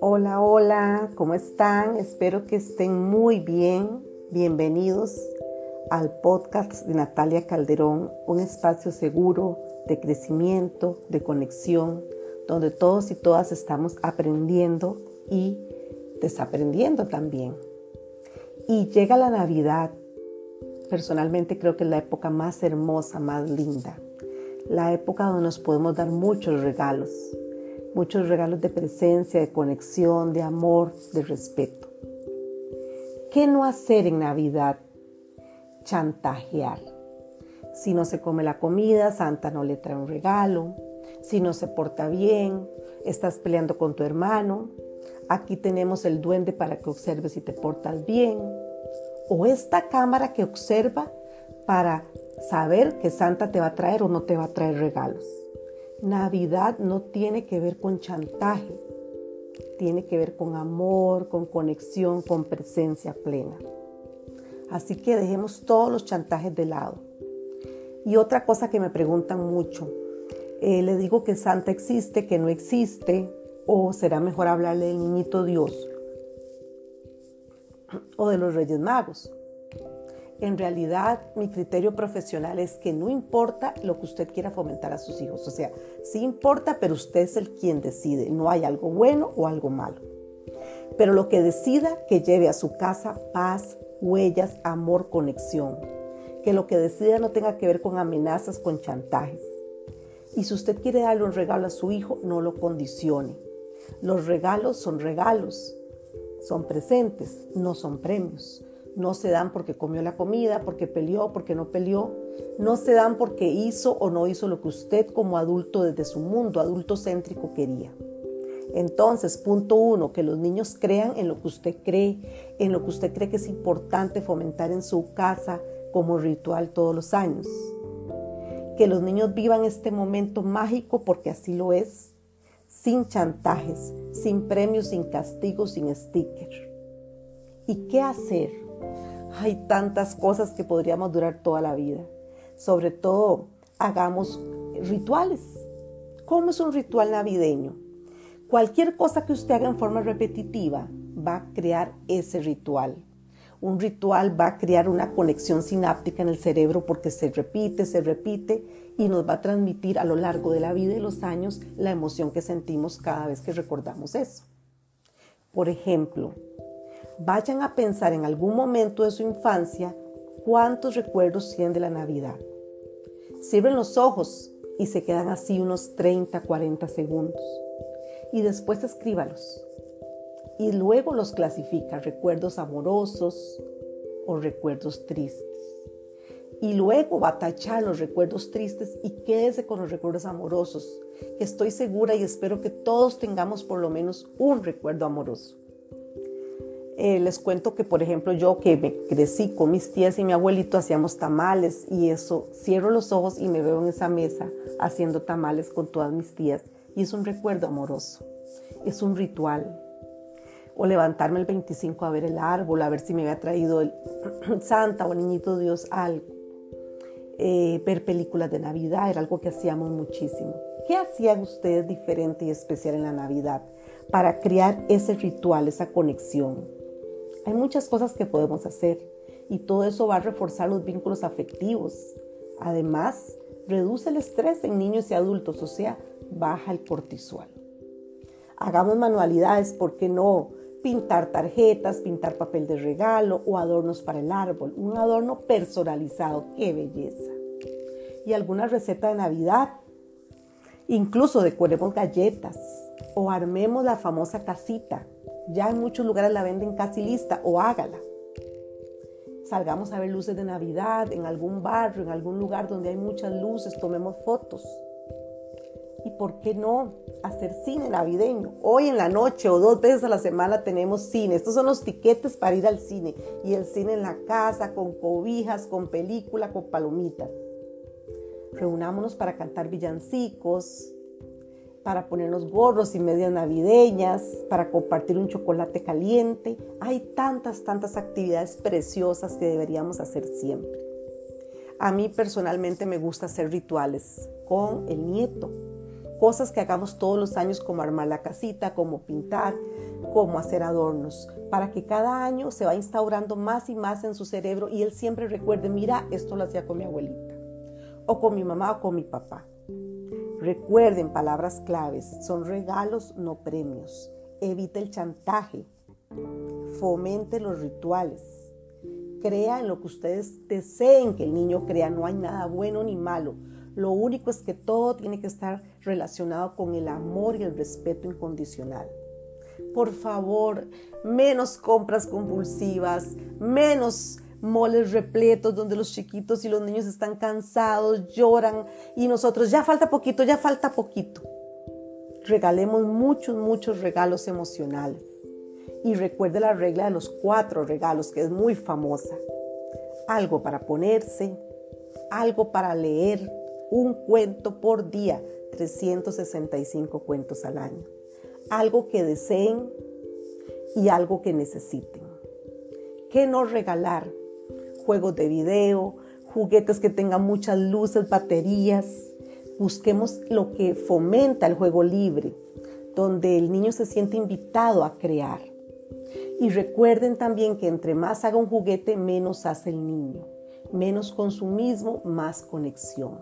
Hola, hola, ¿cómo están? Espero que estén muy bien. Bienvenidos al podcast de Natalia Calderón, un espacio seguro de crecimiento, de conexión, donde todos y todas estamos aprendiendo y desaprendiendo también. Y llega la Navidad. Personalmente creo que es la época más hermosa, más linda. La época donde nos podemos dar muchos regalos. Muchos regalos de presencia, de conexión, de amor, de respeto. ¿Qué no hacer en Navidad? Chantajear. Si no se come la comida, Santa no le trae un regalo. Si no se porta bien, estás peleando con tu hermano, Aquí tenemos el duende para que observes si te portas bien. O esta cámara que observa para saber que Santa te va a traer o no te va a traer regalos. Navidad no tiene que ver con chantaje, tiene que ver con amor, con conexión, con presencia plena. Así que dejemos todos los chantajes de lado. Y otra cosa que me preguntan mucho, eh, le digo que Santa existe, que no existe, ¿O será mejor hablarle del niñito Dios? ¿O de los Reyes Magos? En realidad, mi criterio profesional es que no importa lo que usted quiera fomentar a sus hijos. O sea, sí importa, pero usted es el quien decide. No hay algo bueno o algo malo. Pero lo que decida, que lleve a su casa paz, huellas, amor, conexión. Que lo que decida no tenga que ver con amenazas, con chantajes. Y si usted quiere darle un regalo a su hijo, no lo condicione. Los regalos son regalos, son presentes, no son premios. No se dan porque comió la comida, porque peleó, porque no peleó. No se dan porque hizo o no hizo lo que usted como adulto desde su mundo adulto céntrico quería. Entonces, punto uno, que los niños crean en lo que usted cree, en lo que usted cree que es importante fomentar en su casa como ritual todos los años. Que los niños vivan este momento mágico porque así lo es sin chantajes, sin premios, sin castigos, sin sticker. ¿Y qué hacer? Hay tantas cosas que podríamos durar toda la vida. Sobre todo, hagamos rituales. ¿Cómo es un ritual navideño? Cualquier cosa que usted haga en forma repetitiva va a crear ese ritual. Un ritual va a crear una conexión sináptica en el cerebro porque se repite, se repite y nos va a transmitir a lo largo de la vida y los años la emoción que sentimos cada vez que recordamos eso. Por ejemplo, vayan a pensar en algún momento de su infancia cuántos recuerdos tienen de la Navidad. Cierren los ojos y se quedan así unos 30, 40 segundos. Y después escríbalos y luego los clasifica recuerdos amorosos o recuerdos tristes. Y luego va a los recuerdos tristes y quédese con los recuerdos amorosos, estoy segura y espero que todos tengamos por lo menos un recuerdo amoroso. Eh, les cuento que, por ejemplo, yo que me crecí con mis tías y mi abuelito hacíamos tamales y eso, cierro los ojos y me veo en esa mesa haciendo tamales con todas mis tías y es un recuerdo amoroso, es un ritual, o levantarme el 25 a ver el árbol, a ver si me había traído el Santa o Niñito Dios algo. Eh, ver películas de Navidad era algo que hacíamos muchísimo. ¿Qué hacían ustedes diferente y especial en la Navidad para crear ese ritual, esa conexión? Hay muchas cosas que podemos hacer y todo eso va a reforzar los vínculos afectivos. Además, reduce el estrés en niños y adultos, o sea, baja el cortisol. Hagamos manualidades, ¿por qué no? pintar tarjetas, pintar papel de regalo o adornos para el árbol. Un adorno personalizado, qué belleza. Y alguna receta de Navidad. Incluso decoremos galletas o armemos la famosa casita. Ya en muchos lugares la venden casi lista o hágala. Salgamos a ver luces de Navidad en algún barrio, en algún lugar donde hay muchas luces, tomemos fotos y por qué no hacer cine navideño. Hoy en la noche o dos veces a la semana tenemos cine. Estos son los tiquetes para ir al cine. Y el cine en la casa, con cobijas, con película, con palomitas. Reunámonos para cantar villancicos, para ponernos gorros y medias navideñas, para compartir un chocolate caliente. Hay tantas, tantas actividades preciosas que deberíamos hacer siempre. A mí personalmente me gusta hacer rituales con el nieto. Cosas que hagamos todos los años como armar la casita, como pintar, como hacer adornos, para que cada año se va instaurando más y más en su cerebro y él siempre recuerde, mira, esto lo hacía con mi abuelita, o con mi mamá o con mi papá. Recuerden palabras claves, son regalos, no premios. Evite el chantaje, fomente los rituales, crea en lo que ustedes deseen que el niño crea, no hay nada bueno ni malo. Lo único es que todo tiene que estar relacionado con el amor y el respeto incondicional. Por favor, menos compras compulsivas, menos moles repletos donde los chiquitos y los niños están cansados, lloran y nosotros ya falta poquito, ya falta poquito. Regalemos muchos, muchos regalos emocionales. Y recuerde la regla de los cuatro regalos, que es muy famosa. Algo para ponerse, algo para leer, un cuento por día, 365 cuentos al año. Algo que deseen y algo que necesiten. ¿Qué no regalar? Juegos de video, juguetes que tengan muchas luces, baterías. Busquemos lo que fomenta el juego libre, donde el niño se siente invitado a crear. Y recuerden también que entre más haga un juguete, menos hace el niño. Menos consumismo, más conexión.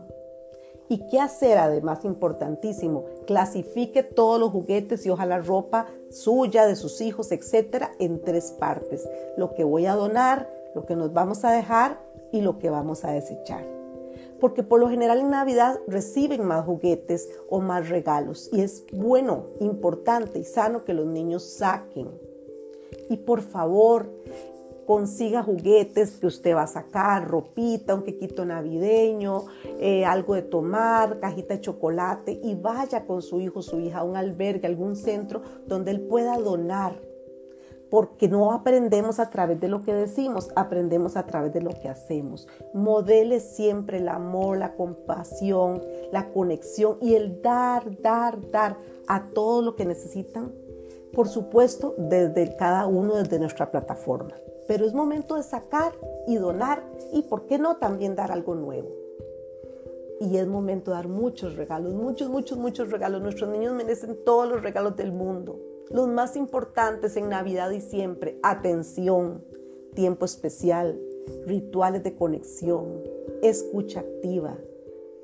¿Y qué hacer? Además, importantísimo, clasifique todos los juguetes y ojalá ropa suya, de sus hijos, etcétera, en tres partes. Lo que voy a donar, lo que nos vamos a dejar y lo que vamos a desechar. Porque por lo general en Navidad reciben más juguetes o más regalos y es bueno, importante y sano que los niños saquen. Y por favor, consiga juguetes que usted va a sacar, ropita, un quequito navideño, eh, algo de tomar, cajita de chocolate y vaya con su hijo, su hija a un albergue, algún centro donde él pueda donar. Porque no aprendemos a través de lo que decimos, aprendemos a través de lo que hacemos. Modele siempre el amor, la compasión, la conexión y el dar, dar, dar a todo lo que necesitan. Por supuesto, desde cada uno, desde nuestra plataforma pero es momento de sacar y donar y, ¿por qué no, también dar algo nuevo? Y es momento de dar muchos regalos, muchos, muchos, muchos regalos. Nuestros niños merecen todos los regalos del mundo. Los más importantes en Navidad y siempre, atención, tiempo especial, rituales de conexión, escucha activa,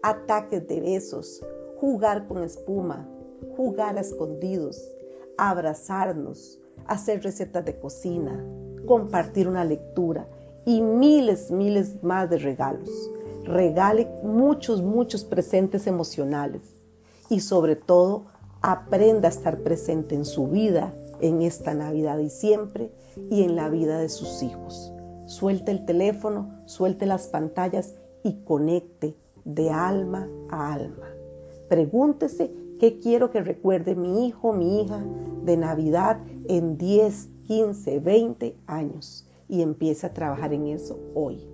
ataques de besos, jugar con espuma, jugar a escondidos, abrazarnos, hacer recetas de cocina, compartir una lectura y miles, miles más de regalos. Regale muchos, muchos presentes emocionales y sobre todo aprenda a estar presente en su vida en esta Navidad y siempre y en la vida de sus hijos. Suelte el teléfono, suelte las pantallas y conecte de alma a alma. Pregúntese qué quiero que recuerde mi hijo, mi hija de Navidad en 10, 15, 20 años y empiece a trabajar en eso hoy.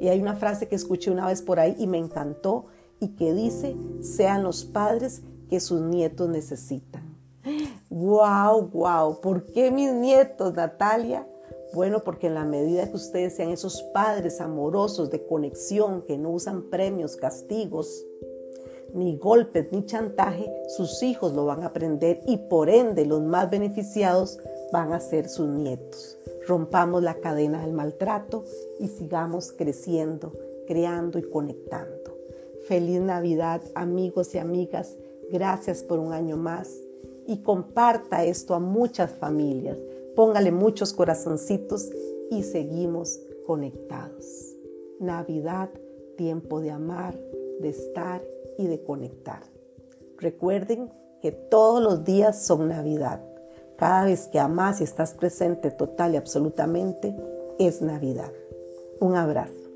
Y hay una frase que escuché una vez por ahí y me encantó y que dice, sean los padres que sus nietos necesitan. ¡Wow, wow! ¿Por qué mis nietos, Natalia? Bueno, porque en la medida que ustedes sean esos padres amorosos de conexión que no usan premios, castigos, ni golpes, ni chantaje, sus hijos lo van a aprender y por ende los más beneficiados van a ser sus nietos. Rompamos la cadena del maltrato y sigamos creciendo, creando y conectando. Feliz Navidad amigos y amigas. Gracias por un año más y comparta esto a muchas familias. Póngale muchos corazoncitos y seguimos conectados. Navidad, tiempo de amar, de estar y de conectar. Recuerden que todos los días son Navidad. Cada vez que amas y estás presente total y absolutamente, es Navidad. Un abrazo.